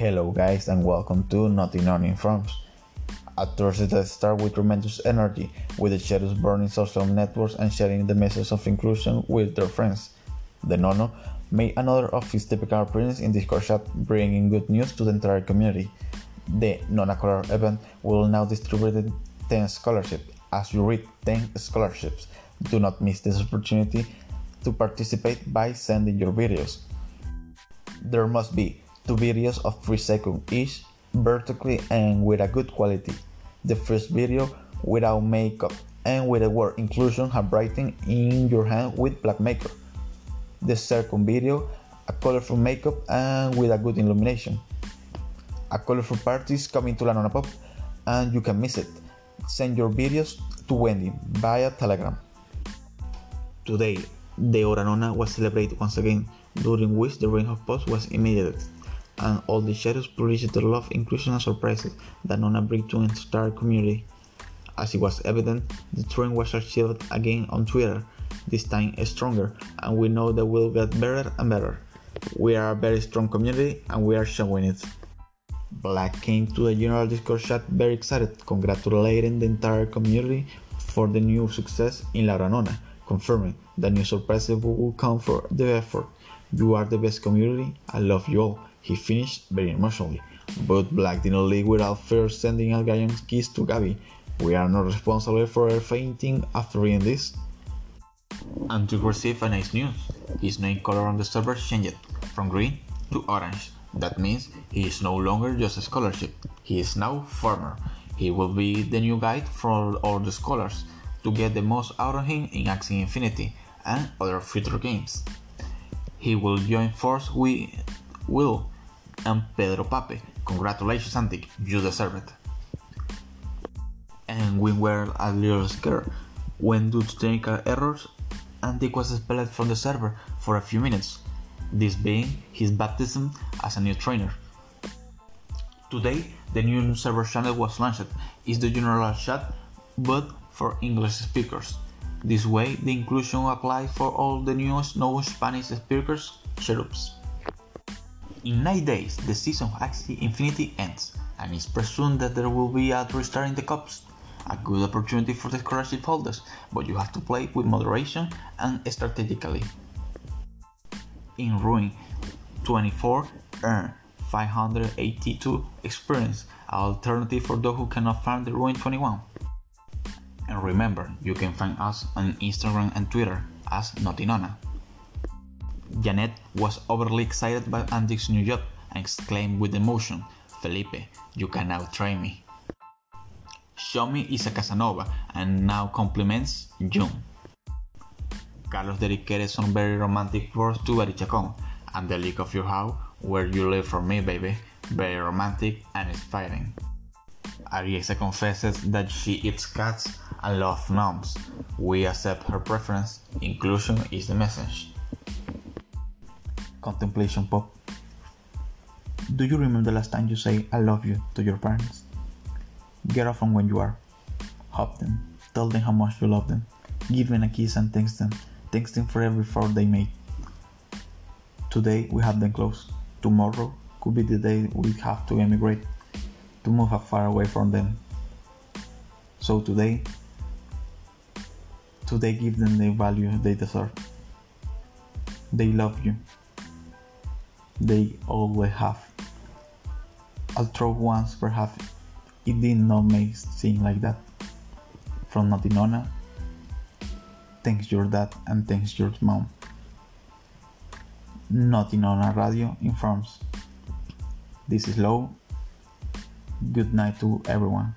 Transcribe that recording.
Hello guys and welcome to Notinona Informs. At Thursday start with tremendous energy, with the shadows burning social networks and sharing the message of inclusion with their friends. The Nono made another of his typical appearance in Discord chat, bringing good news to the entire community. The Nona Color event will now distribute 10 scholarships. As you read 10 scholarships, do not miss this opportunity to participate by sending your videos. There must be two videos of 3 seconds each, vertically and with a good quality. The first video without makeup and with the word inclusion handwriting in your hand with black maker. The second video, a colorful makeup and with a good illumination. A colorful party is coming to La Nona Pop and you can miss it. Send your videos to Wendy via Telegram. Today, the Oranona was celebrated once again, during which the reign of post was immediate, and all the shadows published the love, inclusion, and surprises that Nona bring to an entire community. As it was evident, the trend was achieved again on Twitter, this time stronger, and we know that we'll get better and better. We are a very strong community, and we are showing it. Black came to the general Discord chat very excited, congratulating the entire community for the new success in La Ranona, confirming that new surprises will come for the effort. You are the best community, I love you all. He finished very emotionally, but Black did not leave without first sending a giant kiss to Gabby. We are not responsible for her fainting after reading this. And to receive a nice news, his name color on the server changed from green to orange. That means he is no longer just a scholarship, he is now farmer. He will be the new guide for all the scholars to get the most out of him in Axie Infinity and other future games. He will join force with Will and Pedro Pape. Congratulations, Antic, you deserve it. And we were a little scared when due to technical errors, Antic was expelled from the server for a few minutes, this being his baptism as a new trainer. Today, the new server channel was launched. It's the general chat, but for English speakers. This way, the inclusion applies for all the new no Spanish speakers setups. In 9 days, the season of Axie Infinity ends, and it's presumed that there will be a restart in the cups. A good opportunity for the scholarship holders, but you have to play with moderation and strategically. In Ruin 24, earn 582 experience, an alternative for those who cannot farm the Ruin 21. And remember, you can find us on Instagram and Twitter as Notinona. Janet was overly excited by Antic's new job and exclaimed with emotion, Felipe, you can now train me. Xiaomi is a Casanova and now compliments June. Carlos dedicated some very romantic words to Barichacon and the leak of your house where you live for me, baby. Very romantic and inspiring. Ariesa confesses that she eats cats and loves gnomes. We accept her preference. Inclusion is the message. Contemplation Pop. Do you remember the last time you say I love you to your parents? Get off from when you are. Hug them. Tell them how much you love them. Give them a kiss and thank them. Thanks them for every effort they made. Today we have them close. Tomorrow could be the day we have to emigrate, to move far away from them. So today, today give them the value they deserve. They love you. They always have. Although once perhaps it did not make seem like that. From Notinona, thanks your dad and thanks your mom. Notinona Radio informs. This is Low. Good night to everyone.